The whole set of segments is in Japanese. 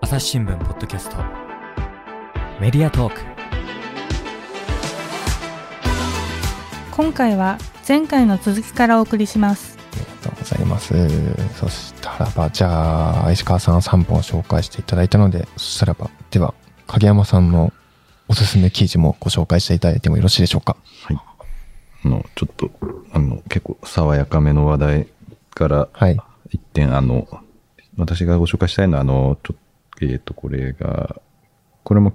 朝日新聞ポッドキャストメディアトーク今回は前回の続きからお送りしますありがとうございます。そしたらば、じゃあ、石川さん3本紹介していただいたので、そしたらば、では、影山さんのおすすめ記事もご紹介していただいてもよろしいでしょうか？あの、ちょっと、あの、結構爽やかめの話題からはい。一点、あの、私がご紹介したいのは、あの、ちょえっ、と、これが、これも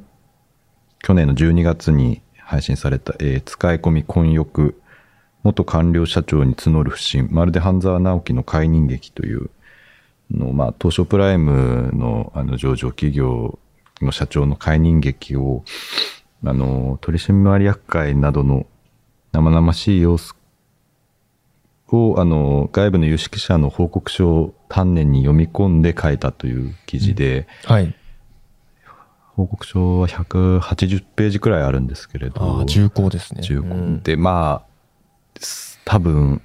去年の12月に配信された、えー使い込み混浴、元官僚社長に募る不信、まるで半沢直樹の解任劇というの、まあ、東証プライムのあの上場企業の社長の解任劇を、あの、取締役会などの生々しい様子を、あの、外部の有識者の報告書を丹念に読み込んで書いたという記事で、はい。報告書は180ページくらいあるんですけれど、重厚ですね。重厚うんで、まあ、す多分、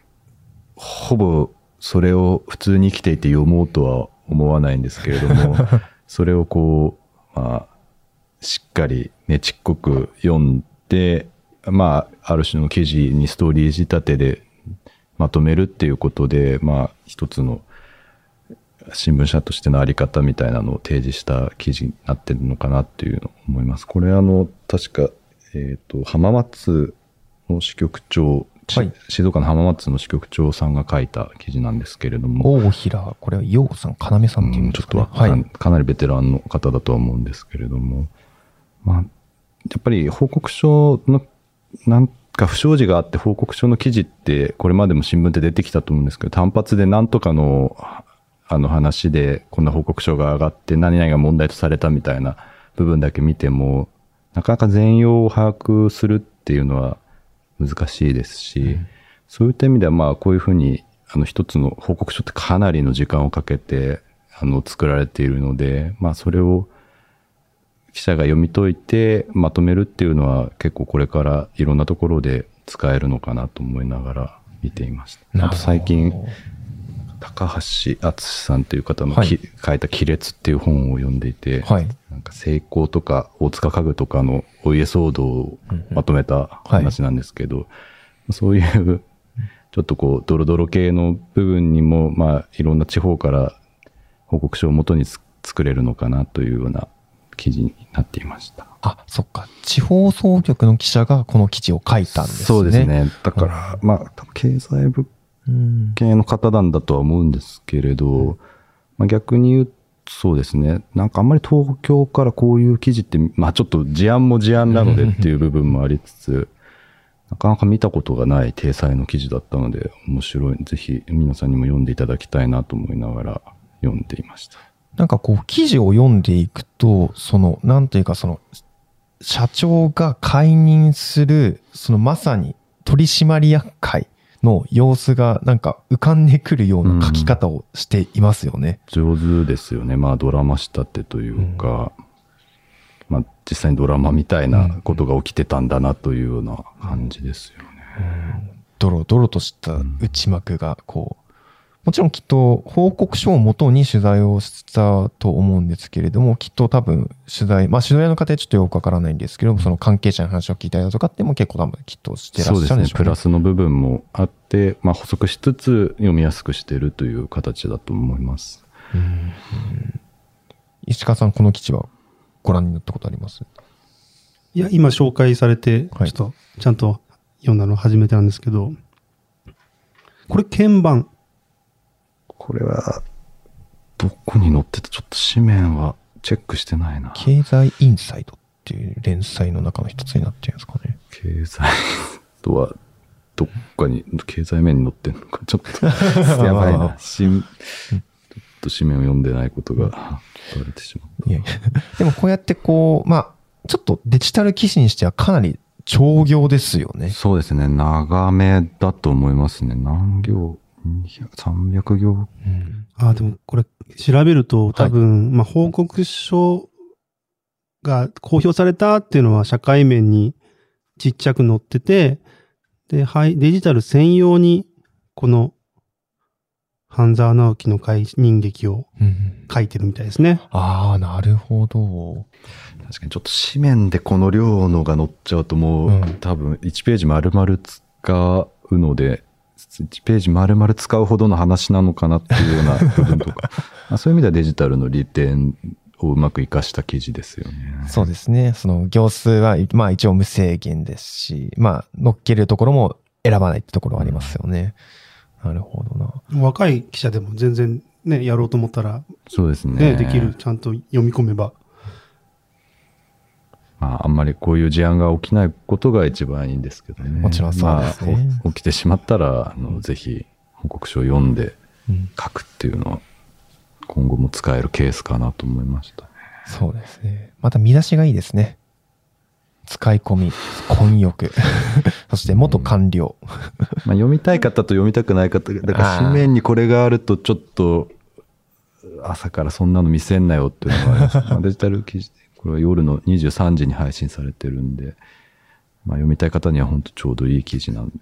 ほぼそれを普通に生きていて読もうとは思わないんですけれども、それをこう、まあ、しっかりねちっこく読んで、まあ、ある種の記事にストーリー仕立てでまとめるっていうことで、まあ、一つの新聞社としてのあり方みたいなのを提示した記事になってるのかなっていうのを思います。これあの、確か、えっ、と、浜松の支局長、ちはい静岡の浜松の支局長さんが書いた記事なんですけれども、大平、これは陽さん、要さんっていうんですかね。ちょっとはい。かなりベテランの方だとは思うんですけれども、まあ、やっぱり報告書の、なんか不祥事があって報告書の記事って、これまでも新聞で出てきたと思うんですけど、単発でなんとかの、あの話で、こんな報告書が上がって何々が問題とされたみたいな部分だけ見ても、なかなか全容を把握するっていうのは難しいですし、そういった意味ではまあこういうふうに、あの一つの報告書ってかなりの時間をかけて、あの作られているので、まあそれを記者が読み解いてまとめるっていうのは結構これからいろんなところで使えるのかなと思いながら見ていました。あと最近、高橋敦さんという方のき、はい書いた亀裂っていう本を読んでいて、はい。なんか成功とか大塚家具とかのお家騒動をまとめた話なんですけど、そういうちょっとこうドロドロ系の部分にもまあいろんな地方から報告書をもとにつ作れるのかなというような記事になっていました。あ、そっか。地方総局の記者がこの記事を書いたんですね。そうです。ね。だから、まあ多分経済部うん。系の方なんだとは思うんですけれど、まあ、逆に言うとそうですね。なんかあんまり東京からこういう記事って、まあちょっと事案も事案なので っていう部分もありつつ、なかなか見たことがない体裁の記事だったので、面白い。ぜひ皆さんにも読んでいただきたいなと思いながら読んでいました。なんかこう、記事を読んでいくと、その、なんというかその、社長が解任する、そのまさに取締役会の様子がなんか浮かんでくるような書き方をしていますよね。上手ですよね。まあドラマ仕立てというか、まあ実際にドラマみたいなことが起きてたんだなというような感じですよね。ドロドロとした内幕がこう、もちろんきっと報告書をもとに取材をしたと思うんですけれども、きっと多分取材、まあ取材の過程ちょっとよくわからないんですけども、その関係者の話を聞いたりだとかっても結構多分きっとしてらっしゃるんでしょうね。そうですね。プラスの部分もあって、まあ補足しつつ読みやすくしているという形だと思います。石川さん、この記事はご覧になったことあります？いや、今紹介されて、ちょはいっと、ちゃんと読んだの初めてなんですけど、これ鍵盤。これは、どこに載ってたちょっと紙面はチェックしてないな。経済インサイドっていう連載の中の一つになってるんですかね。経済とは、どっかに、経済面に載ってんのか、ちょっと、やばいな。しんちょっと紙面を読んでないことがバレてしまった。いやいや でもこうやってこう、まあ、ちょっとデジタル記事にしてはかなり長行ですよね。そうですね。長めだと思いますね。何行 ?200、300行。あ、でもこれ調べると多分、まあ報告書が公表されたっていうのは社会面にちっちゃく載ってて、で、はい、デジタル専用にこの半沢直樹の解任劇をうん書いてるみたいですね。ああ、なるほど。確かにちょっと紙面でこの量のが載っちゃうともう、うん。多分1ページ丸々使うので、1ページ丸々使うほどの話なのかなっていうような部分とか、まあそういう意味ではデジタルの利点をうまく活かした記事ですよね。そうですね。その行数は、まあ一応無制限ですし、まあ乗っけるところも選ばないってところはありますよね。なるほどな。若い記者でも全然ね、やろうと思ったらそうですね。ね、できる。ちゃんと読み込めば。まあ、あんまりこういう事案が起きないことが一番いいんですけどね。もちろんそうですねまあお起きてしまったら、あの、ぜひ報告書を読んでうん書くっていうのは、今後も使えるケースかなと思いましたね。そうですね。また見出しがいいですね。使い込み、混浴、そして元官僚。まあ、読みたい方と読みたくない方が、だから紙面にこれがあるとちょっと、朝からそんなの見せんなよっていうのがあります。まあデジタル記事、これは夜の23時に配信されてるんで、まあ、読みたい方には本当ちょうどいい記事なんで。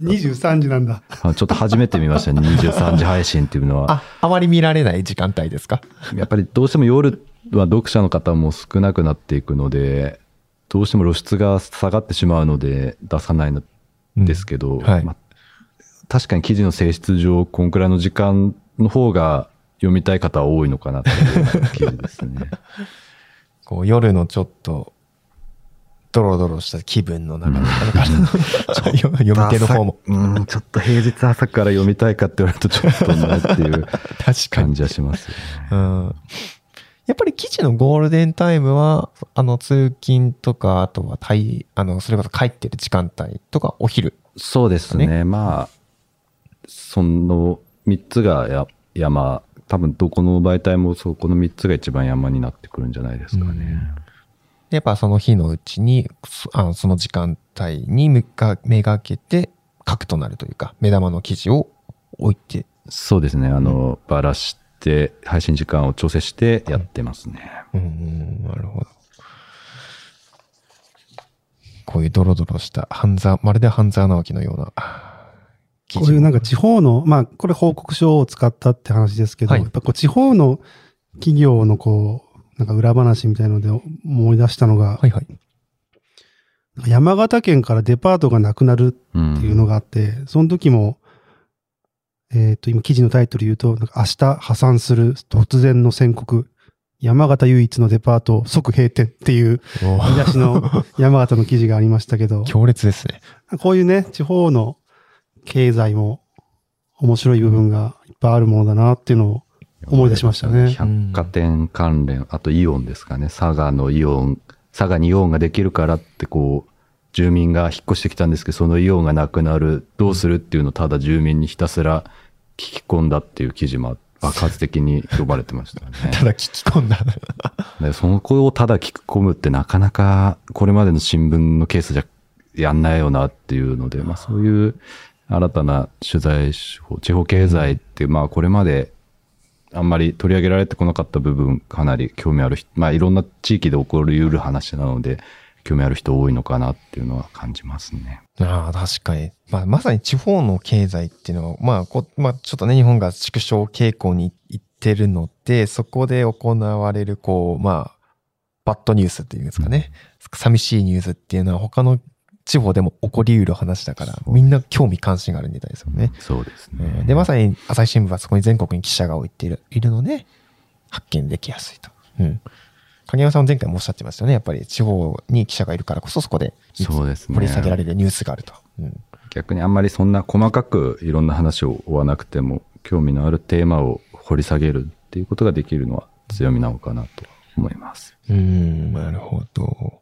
23時なんだ。あちょっと初めて見ましたね。23時配信っていうのは。あ、あまり見られない時間帯ですか？やっぱりどうしても夜は読者の方も少なくなっていくので、どうしても露出が下がってしまうので出さないんですけど、うんはいまあ確かに記事の性質上、こんくらいの時間の方が読みたい方は多いのかなっていう記事ですね。こう夜のちょっと、ドロドロした気分の中で、読み手の方も。うん、ちょっと平日朝から読みたいかって言われるとちょっとなっていう。感じはしますよね。うん。やっぱり記事のゴールデンタイムは、あの、通勤とか、あとは、たい、あの、それこそ帰ってる時間帯とか、お昼。そうですね。まあ、その3つがや山、多分どこの媒体もそこの3つが一番山になってくるんじゃないですかね。でやっぱその日のうちに、そあのその時間帯にめがめがけて書くとなるというか、目玉の記事を置いて、そうですね。あの、ばらして、配信時間を調整してやってますね。うんうん、なるほど。こういうドロドロした半沢、まるで半沢直樹のようなこういうなんか地方の、まあ、これ報告書を使ったって話ですけど、はいやっぱこう地方の企業のこう、なんか裏話みたいので思い出したのが、はいはい。山形県からデパートがなくなるうん。っていうのがあって、その時も、えっ、と、今記事のタイトル言うと、なんか明日破産する突然の宣告、山形唯一のデパート即閉店っていう見出しの山形の記事がありましたけど、強烈ですね。こういうね、地方の経済も面白い部分がいっぱいあるものだなっていうのを思い出しましたね。百貨店関連、あとイオンですかね。佐賀のイオン、佐賀にイオンができるからってこう、住民が引っ越してきたんですけど、そのイオンがなくなる、どうするっていうのをただ住民にひたすら聞き込んだっていう記事も爆発的に呼ばれてましたね。ただ聞き込んだ。で その子をただ聞き込むってなかなかこれまでの新聞のケースじゃやんないよなっていうので、まあそういう新たな取材手法、地方経済ってまあこれまであんまり取り上げられてこなかった部分かなり興味ある人、まあいろんな地域で起こり得る話なので興味ある人多いのかなっていうのは感じますね。ああ、確かに。まあ、まさに地方の経済っていうのは、まあ、こまあ、ちょっとね、日本が縮小傾向に行ってるので、そこで行われる、こう、まあ、バッドニュースっていうんですかね。寂しいニュースっていうのは他の地方でも起こり得る話だから、みんな興味関心があるみたいですよね。そうですえね。ーで、まさに朝日新聞はそこに全国に記者が置いているいるので、発見できやすいと。うん。影山さんも前回もおっしゃってましたよね。やっぱり地方に記者がいるからこそそこでそうですね掘り下げられるニュースがあると。うん。逆にあんまりそんな細かくいろんな話を追わなくても興味のあるテーマを掘り下げるっていうことができるのは強みなのかなと思います。うーん、なるほど。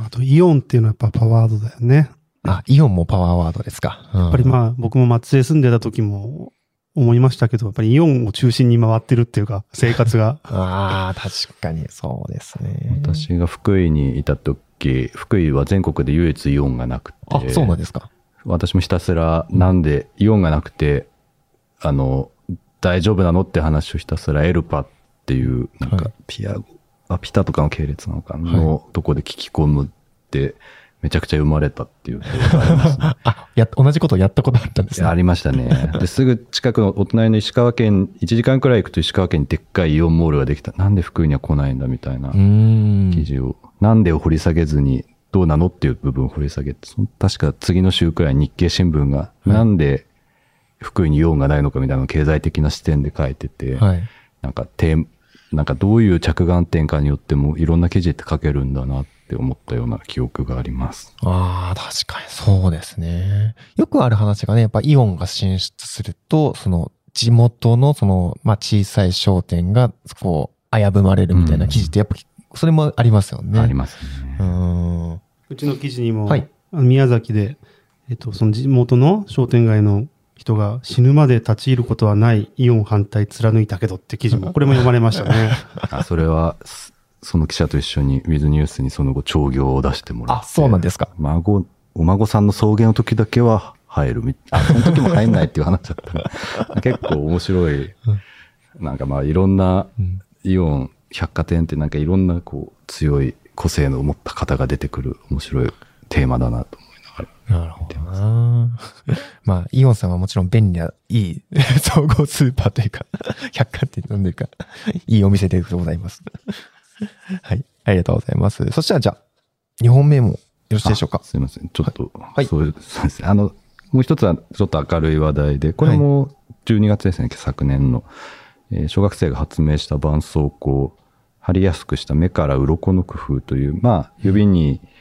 あと、イオンっていうのはやっぱパワードだよね。あ、イオンもパワーワードですか。ややっぱりまあ、僕も松江住んでた時も思いましたけど、やっぱりイオンを中心に回ってるっていうか、生活が。あ。ああ、確かにそうですね。私が福井にいた時、福井は全国で唯一イオンがなくて、あ、そうなんですか。私もひたすらなんでイオンがなくて、あの、大丈夫なのって話をひたすらエルパっていう、なんはいかピアゴ、あ、ピタとかの系列なのかな？のとこで聞き込むって、めちゃくちゃ読まれたっていうね。あ、や、同じことやったことあったんですね。ありましたね。ですぐ近くのお隣の石川県、1時間くらい行くと石川県にでっかいイオンモールができた。なんで福井には来ないんだみたいな。記事を、なんでを掘り下げずにどうなのっていう部分を掘り下げて、確か次の週くらい日経新聞が、なんで福井にイオンがないのかみたいな経済的な視点で書いてて、はい。なんかテーなんかどういう着眼点かによってもいろんな記事って書けるんだなって思ったような記憶があります。ああ、確かにそうですね。よくある話がね、やっぱイオンが進出すると、その地元のその、まあ小さい商店が、こう、危ぶまれるみたいな記事って、やっぱ、それもありますよね。ありますね。うーん。うちの記事にも、はい宮崎で、えっと、その地元の商店街の人が死ぬまで立ち入ることはないイオン反対貫いたけどって記事も、これも読まれましたね。あそれは、すその記者と一緒にウィズニュースにその後調業を出してもらって。あ、そうなんですか。孫、お孫さんの送迎の時だけは入るみ、あ、その時も入んないっていう話だったら、結構面白い、なんかまあいろんなうんイオン百貨店ってなんかいろんなこう強い個性の持った方が出てくる面白いテーマだなと思いなるほどな。まあ、イオンさんはもちろん便利な、いい 総合スーパーというか、百貨店というか、いいお店でございます。はい。ありがとうございます。そしたらじゃあ、2本目もよろしいでしょうか？あ。すいません。ちょっと、いそういう、そうですね。あの、もう一つはちょっと明るい話題で、これも12月ですね、昨年の、えー小学生が発明した絆創膏を貼りやすくした目から鱗の工夫という、まあ、指に絆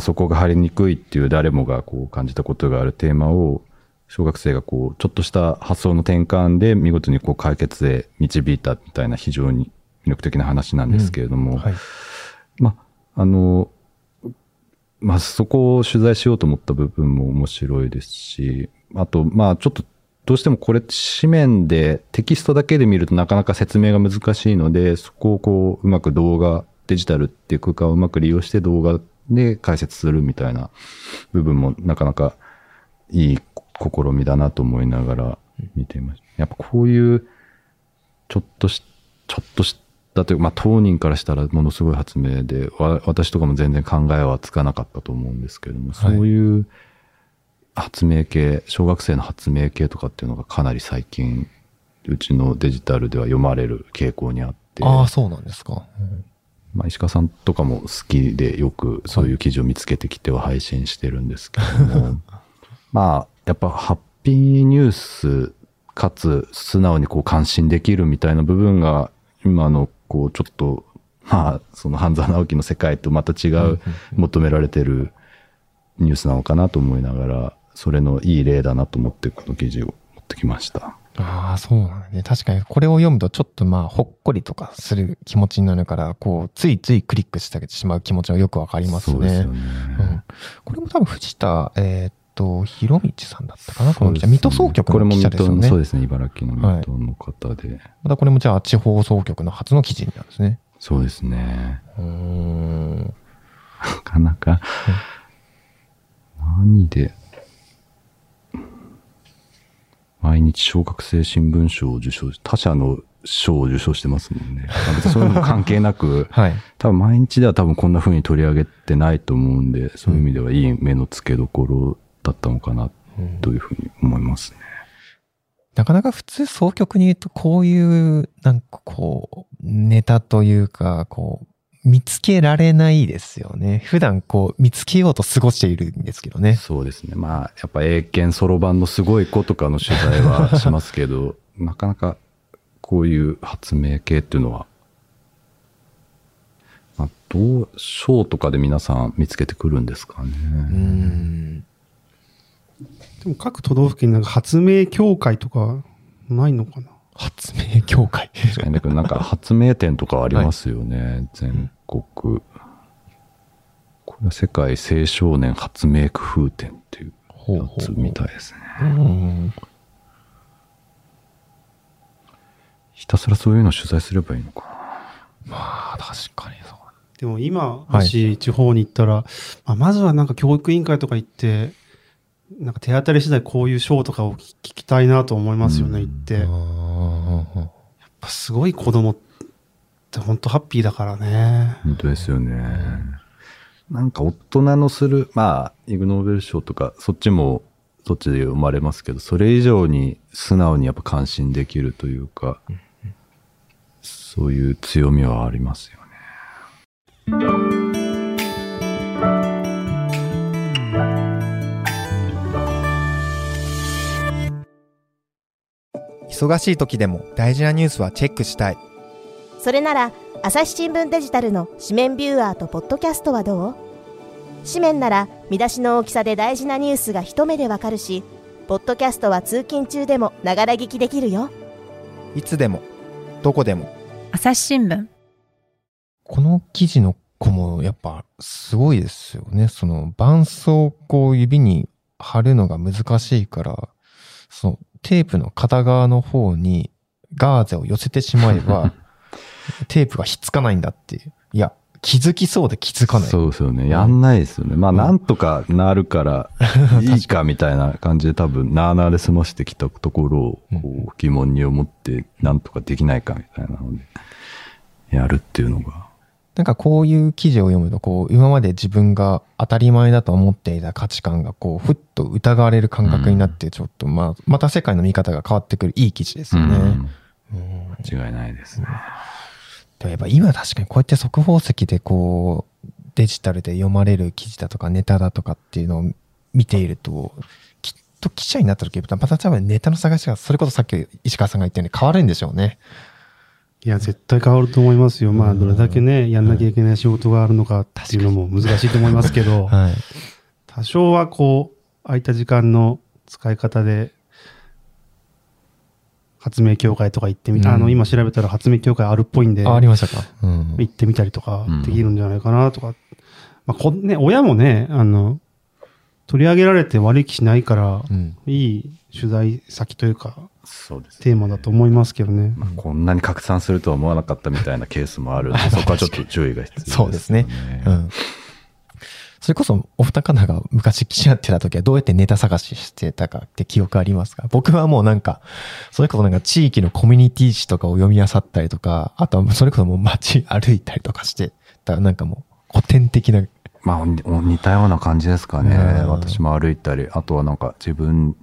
創膏が貼りにくいっていう誰もがこう感じたことがあるテーマを、小学生がこう、ちょっとした発想の転換で見事にこう解決へ導いたみたいな非常に魅力的な話なんですけれども、はい。まあ、あの、まあ、そこを取材しようと思った部分も面白いですし、あと、まあ、ちょっと、どうしてもこれ紙面でテキストだけで見るとなかなか説明が難しいので、そこをこう、うまく動画、デジタルっていう空間をうまく利用して動画で解説するみたいな部分もなかなかいい試みだなと思いながら見ていました。やっぱこういう、ちょっとし、ちょっとしたというか、まあ当人からしたらものすごい発明で、わ私とかも全然考えはつかなかったと思うんですけれども、はいそういう発明系、小学生の発明系とかっていうのがかなり最近、うちのデジタルでは読まれる傾向にあって、ああ、そうなんですか。まあ、石川さんとかも好きでよくそういう記事を見つけてきては配信してるんですけども、まあ、やっぱハッピーニュースかつ素直にこう関心できるみたいな部分が今のこうちょっと、まあ、その半沢直樹の世界とまた違う求められてるニュースなのかなと思いながら、それのいい例だなと思ってこの記事を持ってきました。ああ、そうなんだね。確かに、これを読むとちょっとまあ、ほっこりとかする気持ちになるから、こう、ついついクリックしてしまう気持ちがよくわかりますね。そうですよね。うん。これも多分藤田、えーっと、博道さんだったかなこの記者。水戸総局の記者ですよね。これも水戸のそうですね。茨城の水戸の方で。またこれもじゃあ地方総局の初の記事になるんですね。そうですね。うーん。なかなか、何で、毎日小学生新聞賞を受賞し、他社の賞を受賞してますもんね。まあ別にそういうのも関係なく、はい。多分毎日では多分こんな風に取り上げてないと思うんで、そういう意味ではいい目の付けどころだったのかな、というふうに思いますね。なかなか普通総局に言うとこういう、なんかこう、ネタというか、こう、見つけられないですよね。普段こう、見つけようと過ごしているんですけどね。そうですね。まあ、やっぱ英検そろばんのすごい子とかの取材はしますけど、なかなかこういう発明系っていうのは、まあ、どう、賞とかで皆さん見つけてくるんですかね。うーん。でも各都道府県なんか発明協会とかないのかな？発明協会。確かに、だけどなんか発明展とかありますよね。全国。これは世界青少年発明工夫展っていうほやつみたいですね。うん。ひたすらそういうの取材すればいいのかな。まあ、確かにそう。でも今、はいもし地方に行ったら、まあ、まずはなんか教育委員会とか行って、なんか手当たり次第こういう賞とかを聞きたいなと思いますよね、うん行って。やっあぱすごい子供って本当ハッピーだからね。本当ですよね。なんか大人のする、まあ、イグ・ノーベル賞とか、そっちも、そっちで読まれますけど、それ以上に素直にやっぱ感心できるというか、そういう強みはありますよね。忙しい時でも大事なニュースはチェックしたい。それなら朝日新聞デジタルの紙面ビューアーとポッドキャストはどう？紙面なら見出しの大きさで大事なニュースが一目でわかるしポッドキャストは通勤中でもながら聞きできるよいつでも、どこでも。朝日新聞この記事の子もやっぱすごいですよね。その絆創膏を指に貼るのが難しいから、そのテープの片側の方にガーゼを寄せてしまえば、テープがひっつかないんだっていう。いや、気づきそうで気づかない。そうですよね。やんないですよね。まあ、なんとかなるから、いいかみたいな感じで多分、なーなーで済ましてきたところを、こう、疑問に思って、なんとかできないかみたいなので、やるっていうのが。なんかこういう記事を読むと、こう、今まで自分が当たり前だと思っていた価値観が、こう、ふっと疑われる感覚になって、ちょっと、まあ、また世界の見方が変わってくるいい記事ですよね。うんうん間違いないですね。でもやっぱ今確かにこうやって速報石でこう、デジタルで読まれる記事だとかネタだとかっていうのを見ていると、きっと記者になった時、また多分ネタの探しが、それこそさっき石川さんが言ったように変わるんでしょうね。いや、絶対変わると思いますよ。まあ、どれだけね、やんなきゃいけない仕事があるのかっていうのも難しいと思いますけど、はい。多少はこう、空いた時間の使い方で、発明協会とか行ってみた、うんあの、今調べたら発明協会あるっぽいんで、あ、ありましたか？うん。行ってみたりとかうんできるんじゃないかなとか。まあ、こね、親もね、あの、取り上げられて悪い気しないから、うん。いい取材先というか。テーマだと思いますけどね。まあ、こんなに拡散するとは思わなかったみたいなケースもあるんで、そこはちょっと注意が必要です、そうですね。うん。それこそ、お二方が昔記者やってた時はどうやってネタ探ししてたかって記憶ありますか？僕はもうなんか、それこそなんか地域のコミュニティ誌とかを読み漁ったりとか、あとはそれこそもう街歩いたりとかして、だからなんかもう古典的な、まあ、おお似たような感じですかね。うん私も歩いたり、あとはなんか自分、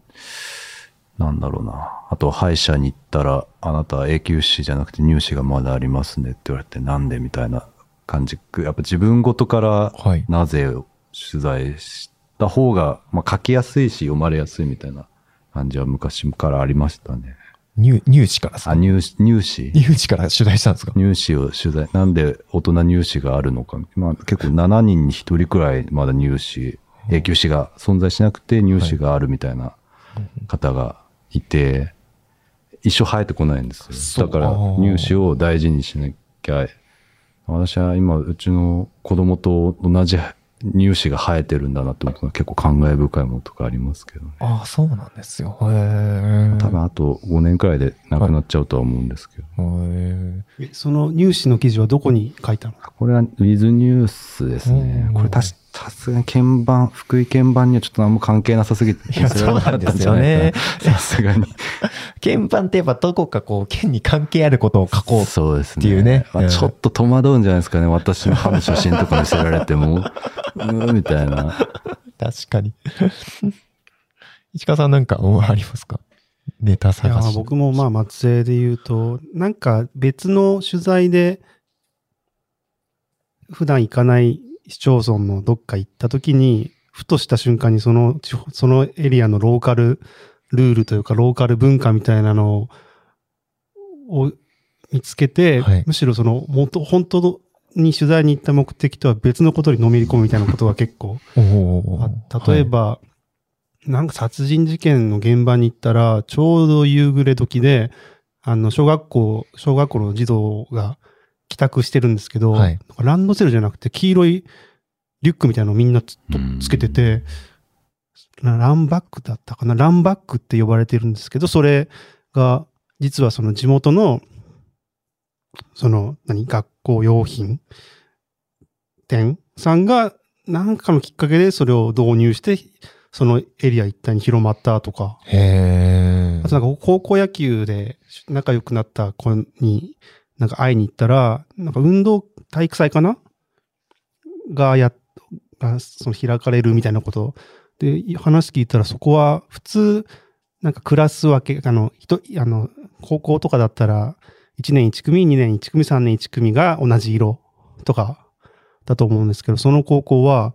なんだろうな。あと歯医者に行ったら、あなた永久歯じゃなくて乳歯がまだありますねって言われて、なんでみたいな感じ。やっぱ自分ごとからはい。なぜを取材した方が、まあ書きやすいし読まれやすいみたいな感じは昔からありましたね。入、入試からさあ、、乳歯、乳歯入試から取材したんですか？乳歯を取材、なんで大人乳歯があるのか。まあ結構7人に1人くらいまだ乳歯、永久歯が存在しなくて乳歯があるみたいな方がいて、一生生えてこないんですよ。だから乳歯を大事にしなきゃ。私は今、うちの子供と同じ乳歯が生えてるんだなって思うと結構感慨深いものとかありますけどね。ああ、そうなんですよ。へえ。多分あと5年くらいで亡くなっちゃうとは思うんですけど。へえその入試の記事はどこに書いたの？これはウィズニュースですねうん。これたし、さすがに鍵盤、福井鍵盤にはちょっと何も関係なさすぎて、いや載せられなんじゃないかなさすがに。鍵盤ってやっぱどこかこう、剣に関係あることを書こう。そうですね。っていうねまあ、うんちょっと戸惑うんじゃないですかね。私の歯の写真とか見せられても、うーん、みたいな。確かに。石川さんなんか思いありますか？ネタいや探し。僕もまあ松江で言うと、なんか別の取材で、普段行かない市町村のどっか行った時に、ふとした瞬間にその地方、そのエリアのローカルルールというか、ローカル文化みたいなのをを見つけて、はい。むしろその、元、本当に取材に行った目的とは別のことにのめり込むみたいなことが結構例え、ば、なんか殺人事件の現場に行ったら、ちょうど夕暮れ時で、あの、小学校、小学校の児童が帰宅してるんですけど、はい。ランドセルじゃなくて黄色いリュックみたいなのをみんなつつけてて、なランバックだったかな？ランバックって呼ばれてるんですけど、それが、実はその地元の、その、何、学校用品？店さんが、なんかのきっかけでそれを導入して、そのエリア一帯に広まったとか、へえ。あとなんか高校野球で仲良くなった子に、なんか会いに行ったら、なんか運動体育祭かな？がやっがその開かれるみたいなこと。で話聞いたらそこは普通なんかクラス分けあの人あの高校とかだったら1年1組2年1組3年1組が同じ色とかだと思うんですけどその高校は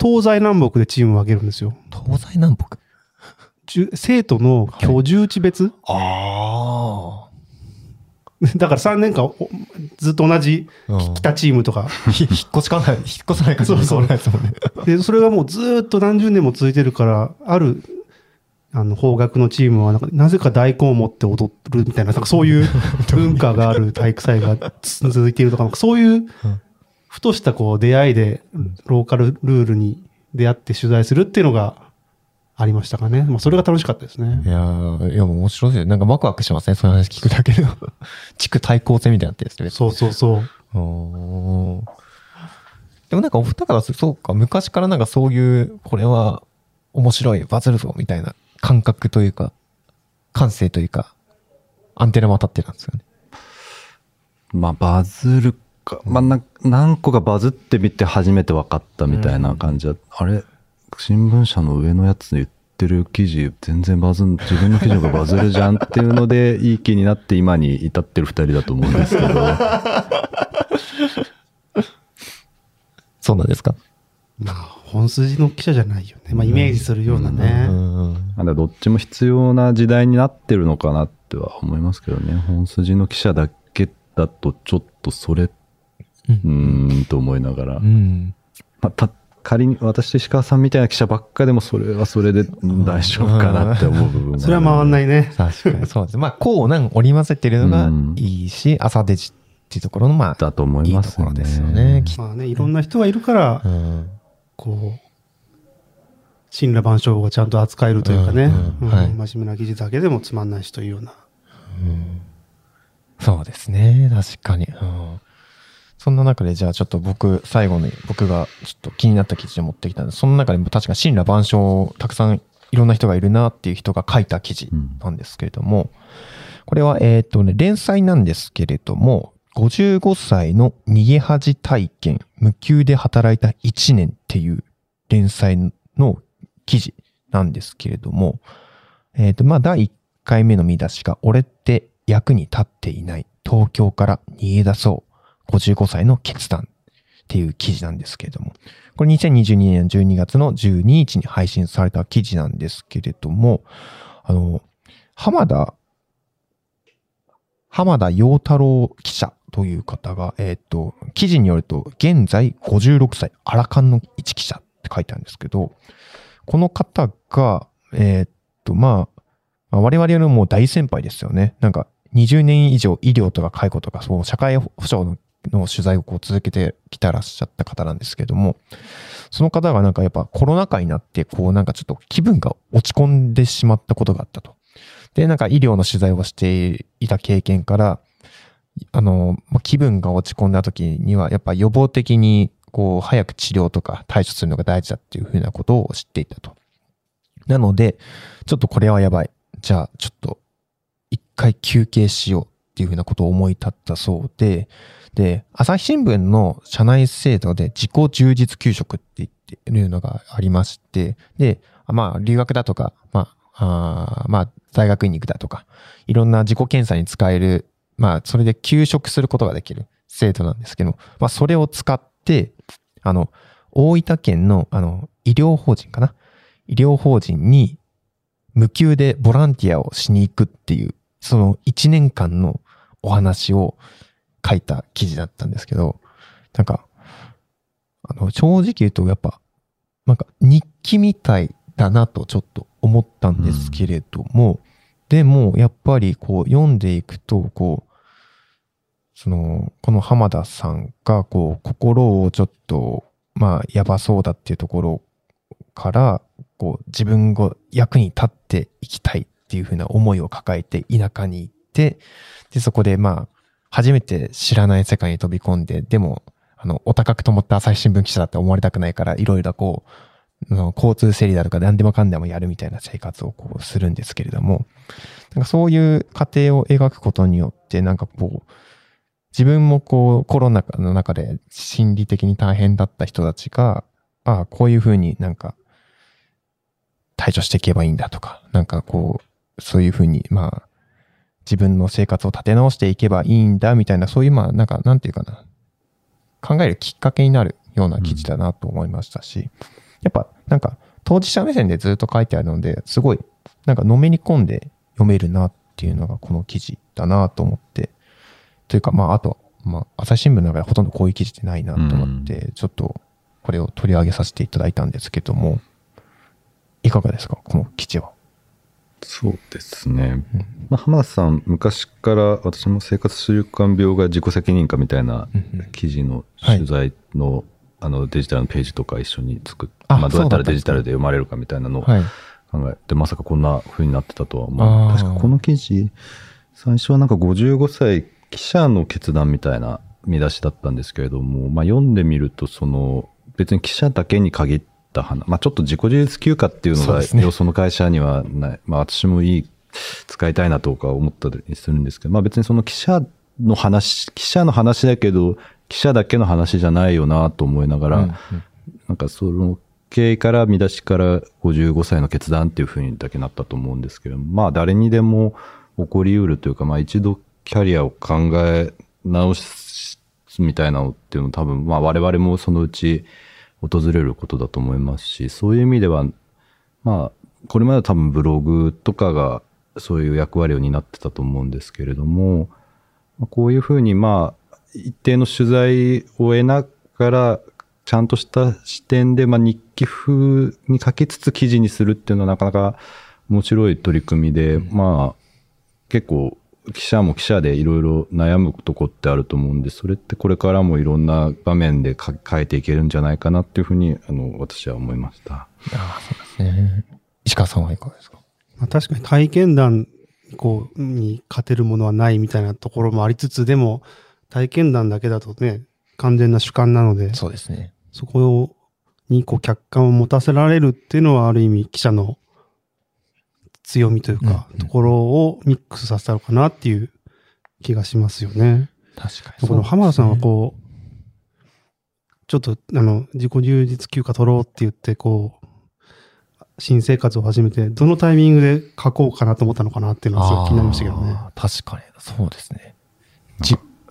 東西南北でチームを分けるんですよ。東西南北？じゅ生徒の居住地別、あ だから3年間おずっと同じあ。うん北チームとか ひ引っ越しかない、引っ越さない限りそうそうですもんね。で、それがもうずーっと何十年も続いてるから、ある、あの、方角のチームはなんか、なぜか大根を持って踊るみたいな、なんかそういう文化がある体育祭が続いているとか、かそういう、ふとしたこう出会いで、ローカルルールに出会って取材するっていうのがありましたかね。まあ、それが楽しかったですねい。やーいや、面白いですよ。なんかワクワクしますね。そういう話聞くだけで。地区対抗戦みたいになってるんですね。そうそうそう。おーでもなんかお二方はそうか、昔からなんかそういう、これは面白い、バズるぞ、みたいな感覚というか、感性というか、アンテナも当たってたんですよね。まあ、バズるか、まあ、な何個かバズってみて初めて分かったみたいな感じだ、あれ、新聞社の上のやつで言ってる記事、全然バズん、自分の記事の方がバズるじゃんっていうので、いい気になって今に至ってる二人だと思うんですけど、そうなんですか？まあ、本筋の記者じゃないよね。まあ、イメージするようなね。うんまだどっちも必要な時代になってるのかなっては思いますけどね。本筋の記者だけだとちょっとそれ、うーんと思いながら。うん。まあ、た仮に私と石川さんみたいな記者ばっかでもそれはそれでうん大丈夫かなって思う部分もあるそれは回んないね。確かにそうです。まあ、こうなん織り交ぜてるのがいいし、朝デジっていうところの、まあ、だと思いますよね。いいところですよね。まあね、いろんな人がいるからと、うんこう、神羅万象がちゃんと扱えるというかね、真面目な記事だけでもつまんないしというような。そうですね。確かに。うんそんな中で、じゃあちょっと僕、最後に僕がちょっと気になった記事を持ってきたんで、その中でも確か神羅万象、たくさんいろんな人がいるなっていう人が書いた記事なんですけれども、これは、えっ、とね、連載なんですけれども、55歳の逃げ恥体験、無給で働いた1年っていう連載の記事なんですけれども、えっ、と、まあ、第1回目の見出しが、俺って役に立っていない。東京から逃げ出そう。55歳の決断っていう記事なんですけれども。これ2022年12月の12日に配信された記事なんですけれども、あの、浜田、浜田陽太郎記者という方が、えっ、と、記事によると、現在56歳、アラカンの一記者って書いてあるんですけど、この方が、えっ、と、まあ、まあ我々よりも大先輩ですよね。なんか、20年以上医療とか介護とか、そう、社会保障のの取材をこう続けてきたらっしゃった方なんですけども、その方がなんかやっぱコロナ禍になって、こうなんかちょっと気分が落ち込んでしまったことがあったと。で、なんか医療の取材をしていた経験から、あの、気分が落ち込んだ時には、やっぱ予防的に、こう、早く治療とか対処するのが大事だっていうふうなことを知っていたと。なので、ちょっとこれはやばい。じゃあ、ちょっと、一回休憩しようっていうふうなことを思い立ったそうで、で、朝日新聞の社内制度で自己充実給食って言ってるのがありまして、で、まあ、留学だとか、まあ、あまあ、大学院に行くだとか、いろんな自己検査に使える、まあ、それで休職することができる制度なんですけど、まあ、それを使って、あの、大分県の、あの、医療法人かな？医療法人に無給でボランティアをしに行くっていう、その1年間のお話を書いた記事だったんですけど、なんか、あの、正直言うとやっぱ、なんか日記みたいだなとちょっと思ったんですけれども、でもやっぱりこう読んでいくと、こう、その、この浜田さんがこう、心をちょっと、まあ、やばそうだっていうところから、こう、自分が役に立っていきたいっていうふうな思いを抱えて田舎に行って、で、そこでまあ、初めて知らない世界に飛び込んで、でも、あの、お高くと思った朝日新聞記者だって思われたくないから、いろいろこう、の交通整理だとか何でもかんでもやるみたいな生活をこうするんですけれども、なんかそういう過程を描くことによって、なんかこう、自分もこうコロナの中で心理的に大変だった人たちが、ああ、こういうふうになんか対処していけばいいんだとか、なんかこう、そういうふうに、まあ、自分の生活を立て直していけばいいんだみたいな、そういうまあ、なんか、なんていうかな、考えるきっかけになるような記事だなと思いましたし、やっぱなんか当事者目線でずっと書いてあるので、すごいなんかのめり込んで読めるなっていうのがこの記事だなと思って、というかまああと、まあ朝日新聞の中でほとんどこういう記事ってないなと思って、ちょっとこれを取り上げさせていただいたんですけども、いかがですかこの記事は。そうですね。まあ、浜田さん、昔から私も生活習慣病が自己責任かみたいな記事のはい取材の,、あのデジタルのページとか一緒に作って、あまあ、どうやったらデジタルで読まれるかみたいなのをはい。考えて、まさかこんな風になってたとは思う。確かこの記事、最初はなんか55歳記者の決断みたいな見出しだったんですけれども、まあ、読んでみると、その別に記者だけに限った話、まあ、ちょっと自己自立休暇っていうのが、その会社にはない、まあ、私もいい、使いたいなとか思ったりするんですけど、まあ、別にその記者の話、記者の話だけど、記者だけの話じゃないよなと思いながら、うんうん。なんかその経緯から見出しから55歳の決断っていうふうにだけなったと思うんですけども、まあ誰にでも起こりうるというか、まあ一度キャリアを考え直すみたいなのっていうの多分、まあ我々もそのうち訪れることだと思いますし、そういう意味では、まあこれまでは多分ブログとかがそういう役割を担ってたと思うんですけれども、まあこういうふうにまあ一定の取材を得ながらちゃんとした視点で、まあ、日記風に書きつつ記事にするっていうのはなかなか面白い取り組みで、まあ結構記者も記者でいろいろ悩むとこってあると思うんでそれってこれからもいろんな場面で書書いていけるんじゃないかなっていうふうにあの私は思いました。ああ、そうですね。石川さんはいかがですか？まあ、確かに体験談こうに勝てるものはないみたいなところもありつつ、でも体験談だけだとね、完全な主観なので、そうですね。そこにこう客観を持たせられるっていうのはある意味記者の強みというか、ところをミックスさせたのかなっていう気がしますよね。確かに。この浜田さんはこう、ちょっとあの自己充実休暇取ろうって言ってこう、新生活を始めて、どのタイミングで書こうかなと思ったのかなっていうのはすごい気になりましたけどね。確かに。そうですね。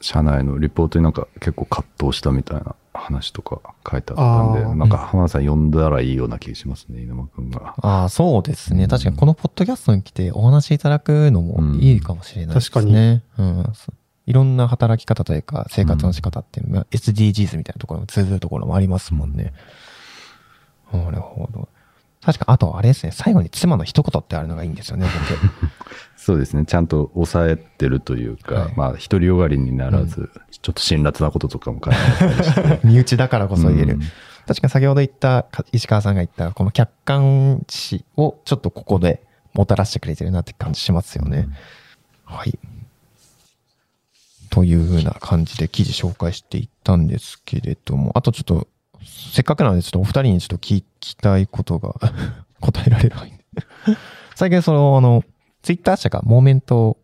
社内のリポートになんか結構葛藤したみたいな話とか書いてあったんで、なんか浜田さん呼んだらいいような気がしますね、稲間くんが。ああ、そうですね。確かにこのポッドキャストに来てお話しいただくのもいいかもしれないですね。うん。そういろんな働き方というか生活の仕方っていうのが SDGs みたいなところも通ずるところもありますもんね。なるほど。確か、あとあれですね、最後に妻の一言ってあるのがいいんですよね、そうですね。ちゃんと抑えてるというか、はいまあ、独りよがりにならず、ちょっと辛辣なこととかも書いてあったりして。僕。身内だからこそ言える。うん確かに先ほど言った、か石川さんが言った、この客観視をちょっとここでもたらしてくれてるなって感じしますよね。はい。というふうな感じで記事紹介していったんですけれども、あとちょっと、せっかくなのでちょっとお二人にちょっと聞きたいことが 答えられればいいんで。最近その、あの、ツイッター社がモーメントを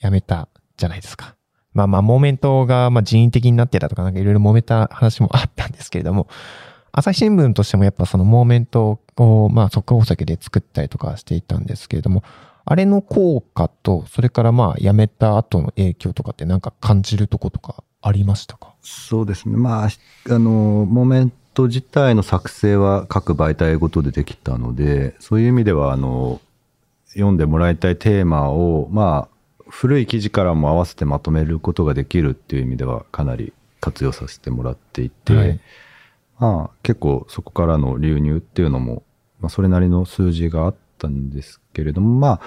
やめたじゃないですか。まあまあ、モーメントがまあ人為的になってたとかなんかいろいろ揉めた話もあったんですけれども、朝日新聞としてもやっぱそのモーメントをまあ速報先で作ったりとかしていたんですけれども、あれの効果と、それからまあ辞めた後の影響とかってなんか感じるとことかありましたか？そうですね。まあ、あの、モーメント自体の作成は各媒体ごとでできたので、そういう意味では、あの、読んでもらいたいテーマを、まあ、古い記事からも合わせてまとめることができるっていう意味では、かなり活用させてもらっていて、はい。まあ、結構そこからの流入っていうのも、まあ、それなりの数字があったんですけれども、まあ、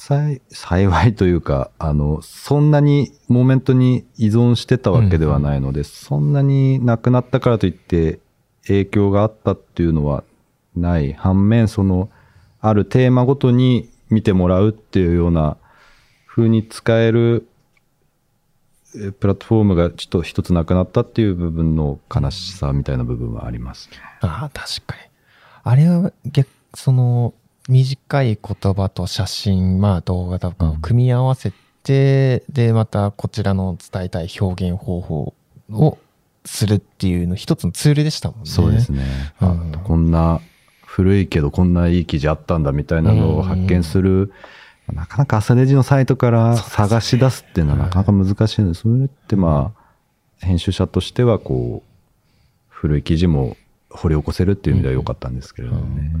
幸幸いというか、あの、そんなにモーメントに依存してたわけではないので、そんなになくなったからといって影響があったっていうのはない。反面、その、あるテーマごとに見てもらうっていうような風に使えるえプラットフォームがちょっと一つなくなったっていう部分の悲しさみたいな部分はありますね。ああ、確かに。あれは逆、その、短い言葉と写真、まあ動画とかを組み合わせて、で、またこちらの伝えたい表現方法をするっていうの一つのツールでしたもんね。そうですね。うんこんな古いけどこんないい記事あったんだみたいなのを発見する、なかなか朝デジのサイトから探し出すっていうのはなかなか難しいので、それってまあ、編集者としてはこう、古い記事も掘り起こせるっていう意味では良かったんですけれどもね。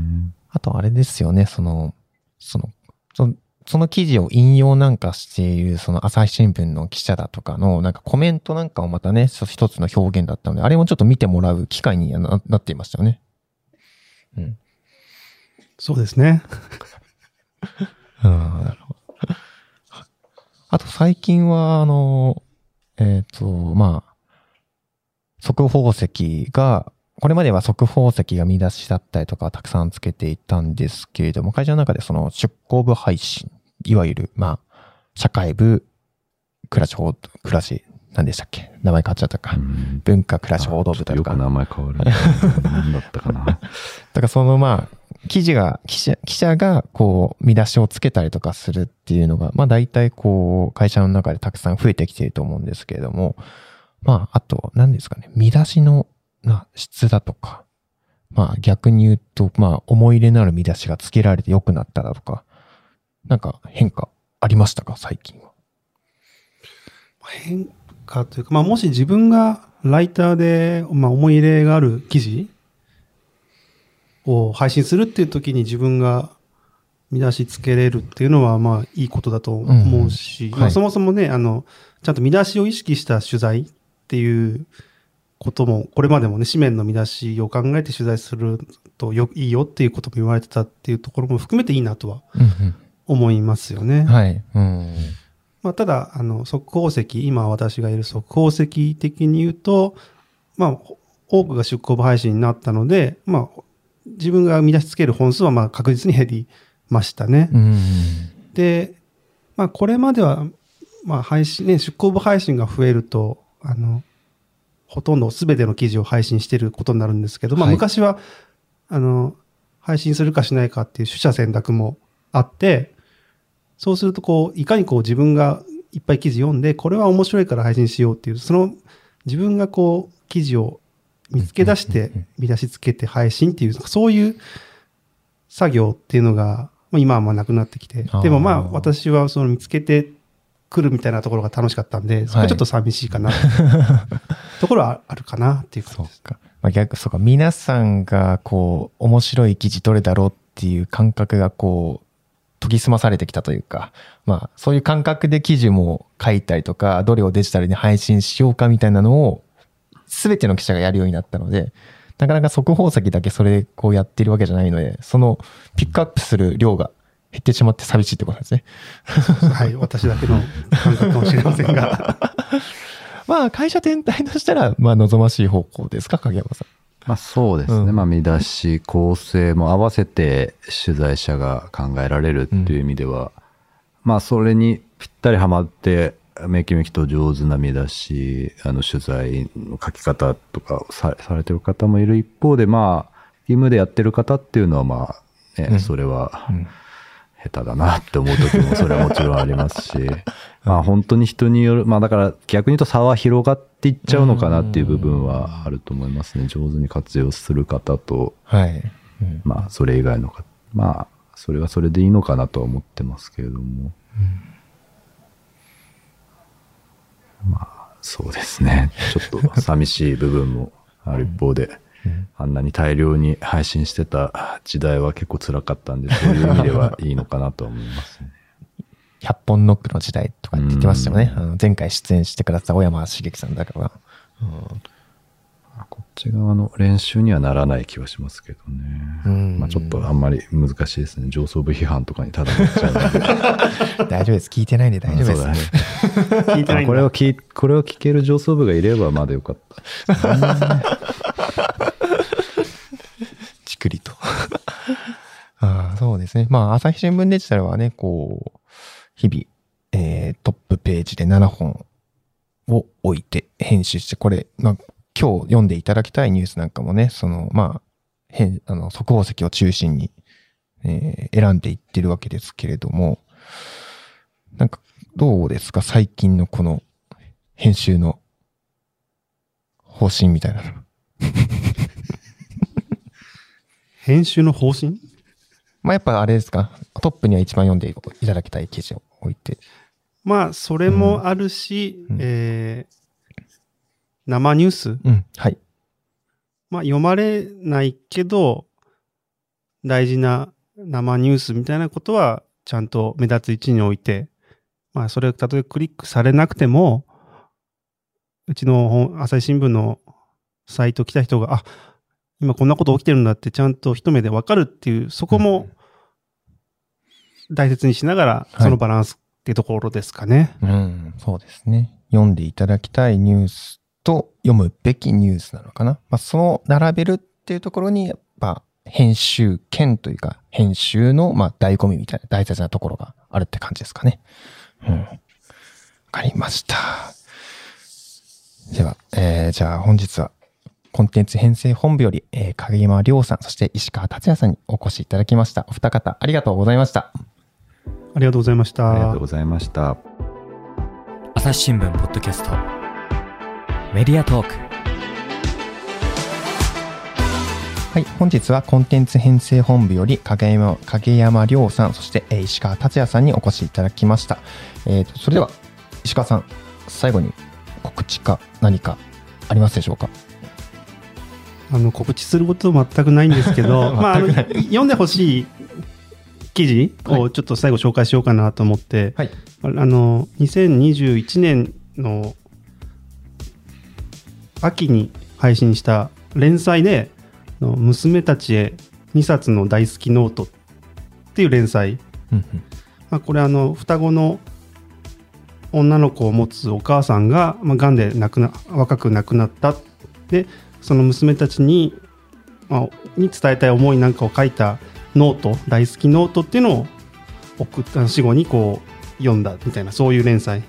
あとあれですよね、その、その、そのその記事を引用なんかしている、その朝日新聞の記者だとかの、なんかコメントなんかもまたね、そ一つの表現だったので、あれもちょっと見てもらう機会にななっていましたよね。うん。そうですね。うん、なるほど。あと最近は、あの、えっ、と、まあ、速報石が、これまでは速報石が見出しだったりとかたくさんつけていたんですけれども、会社の中でその出向部配信、いわゆる、まあ、社会部、暮らし報、暮らし、何でしたっけ？名前変わっちゃったか。うん文化暮らし報道部とか。よく名前変わる。何だったかな。だからそのまあ、記事が、記者、記者がこう、見出しをつけたりとかするっていうのが、まあ大体こう、会社の中でたくさん増えてきていると思うんですけれども、まあ、あと、何ですかね、見出しのな質だとか、まあ逆に言うと、まあ思い入れのある見出しがつけられて良くなっただとか、なんか変化ありましたか？最近は。変化というか、まあ、もし自分がライターで、まあ、思い入れがある記事を配信するっていう時に自分が見出しつけれるっていうのは、まあ、いいことだと思うし、まあ、うん。はい。そもそもね、あの、ちゃんと見出しを意識した取材っていうことも、これまでもね、紙面の見出しを考えて取材するとよいいよっていうことも言われてたっていうところも含めていいなとはうん思いますよね。うん。はい。うん。まあ、ただ、あの、速報石、今私がいる速報石的に言うと、まあ、多くが出稿部配信になったので、まあ、自分が見出しつける本数はまあ確実に減りましたね。うん。で、まあ、これまでは、まあ、配信、ね、出稿部配信が増えると、あの、ほとんど全ての記事を配信していることになるんですけど、まあ、はい。昔は、あの、配信するかしないかっていう取捨選択もあって、そうすると、こう、いかにこう自分がいっぱい記事読んで、これは面白いから配信しようっていう、その自分がこう、記事を見つけ出して、見出しつけて配信っていう、そういう作業っていうのが、まあ、今はまあなくなってきてでもまあ私はその見つけてくるみたいなところが楽しかったんで、そこはちょっと寂しいかな、ところはあるかなっていう感じです。そうか。まあ、逆、そうか。皆さんが、こう、面白い記事どれだろうっていう感覚が、こう、研ぎ澄まされてきたというか、まあ、そういう感覚で記事も書いたりとか、どれをデジタルに配信しようかみたいなのを、すべての記者がやるようになったので、なかなか速報先だけそれ、こうやってるわけじゃないので、その、ピックアップする量が減ってしまって寂しいってことですね。はい、私だけの感覚かもしれませんが。まあ、会社全体としたら、まあ、望ましい方向ですか、影山さん。まあそうですね。うんまあ見出し、構成も合わせて取材者が考えられるっていう意味では、まあそれにぴったりはまって、めきめきと上手な見出し、あの取材の書き方とかをさされてる方もいる一方で、まあ、義務でやってる方っていうのはまあ、ね、うんそれはうん下手だなって思う時もそれはもちろんありますし、まあ本当に人による、まあだから逆に言うと差は広がっていっちゃうのかなっていう部分はあると思いますね。上手に活用する方と、はい。うんまあそれ以外の方、まあそれはそれでいいのかなとは思ってますけれども。まあそうですね。ちょっと寂しい部分もある一方で、あんなに大量に配信してた時代は結構辛かったんで、そういう意味ではいいのかなとは思いますね。100本ノックの時代とかって言ってましたよね。うんあの前回出演してくださった小山茂樹さんだから。こっち側の練習にはならない気はしますけどね。うんまあちょっとあんまり難しいですね。上層部批判とかにただなっちゃうので。大丈夫です。聞いてないんで大丈夫です。ね。聞いてないこれを聞いこれを聞ける上層部がいればまだよかった。くりと。あそうですね。まあ、朝日新聞デジタルはね、こう、日々、えー、トップページで7本を置いて編集して、これ、まあ、今日読んでいただきたいニュースなんかもね、その、まあ、変、あの、速報石を中心に、えー選んでいってるわけですけれども、なんか、どうですか？最近のこの編集の方針みたいなの。編集の方針？まあやっぱあれですか？トップには一番読んでいただきたい記事を置いて。まあ、それもあるし、うんえー生ニュース、うん。はい。まあ、読まれないけど、大事な生ニュースみたいなことは、ちゃんと目立つ位置に置いて、まあ、それ、たとえクリックされなくても、うちの本朝日新聞のサイト来た人が、あ、今こんなこと起きてるんだってちゃんと一目でわかるっていう、そこも大切にしながら、はいそのバランスっていうところですかね。うん、そうですね。読んでいただきたいニュースと読むべきニュースなのかな。まあ、その並べるっていうところに、やっぱ編集権というか、編集の、まあ、醍醐味みたいな大切なところがあるって感じですかね。うん。わかりました。では、えー、じゃあ本日は、コンテンツ編成本部より、えー、影山亮さん、そして石川達也さんにお越しいただきました。お二方、ありがとうございました。ありがとうございました。ありがとうございました。朝日新聞ポッドキャストメディアトークはい、本日はコンテンツ編成本部より影山影山亮さん、そしてえー石川達也さんにお越しいただきました。えーと、それでは、石川さん、最後に告知か何かありますでしょうか？あの告知すること全くないんですけど、まあ、あの読んでほしい記事をちょっと最後紹介しようかなと思って、はい。あの2021年の秋に配信した連載で「あの娘たちへ2冊の大好きノート」っていう連載、うんうん。まあ、これあの双子の女の子を持つお母さんが、まあ、癌で亡くな若く亡くなった。でその娘たちに,、まあ、に伝えたい思いなんかを書いたノート大好きノートっていうのを送った死後にこう読んだみたいなそういう連載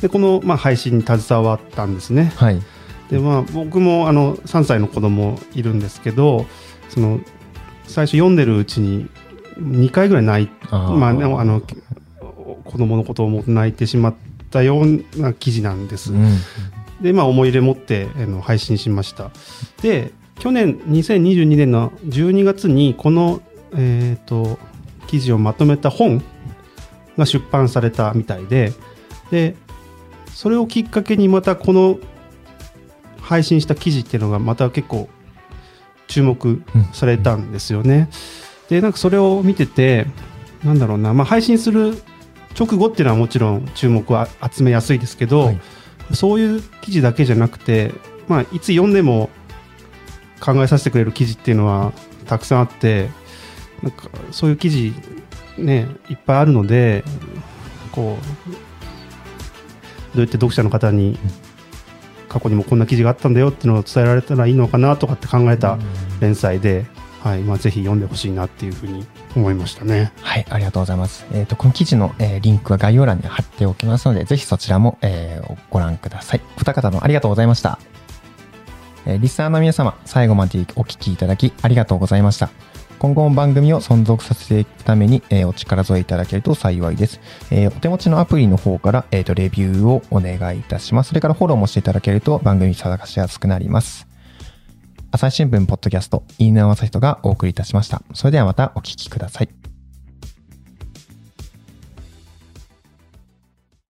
でこの、まあ、配信に携わったんですねはい。でまあ僕もあの3歳の子供いるんですけどその最初読んでるうちに2回ぐらい泣いまあ、あの子供のことを思って泣いてしまったような記事なんです。うん。で、まあ、思い入れ持ってあの配信しました。で、去年2022年の12月にこの、えー、と記事をまとめた本が出版されたみたいで、で、それをきっかけにまたこの配信した記事っていうのがまた結構注目されたんですよね。で、なんかそれを見てて、なんだろうな、まあ、配信する直後っていうのはもちろん注目は集めやすいですけど、はいそういう記事だけじゃなくて、まあ、いつ読んでも考えさせてくれる記事っていうのはたくさんあってなんかそういう記事ねいっぱいあるのでこうどうやって読者の方に過去にもこんな記事があったんだよっていうのを伝えられたらいいのかなとかって考えた連載で、はいまあ、ぜひ読んでほしいなっていうふうに思いましたね。はい、ありがとうございます。えっ、と、この記事の、えーリンクは概要欄に貼っておきますので、ぜひそちらも、えーご覧ください。二方のありがとうございました。えーリスナーの皆様、最後までお聞きいただきありがとうございました。今後も番組を存続させていくために、えーお力添えいただけると幸いです。えーお手持ちのアプリの方から、えーとレビューをお願いいたします。それからフォローもしていただけると番組に探しやすくなります。朝日新聞ポッドキャスト、飯縄正人がお送りいたしました。それではまたお聞きください。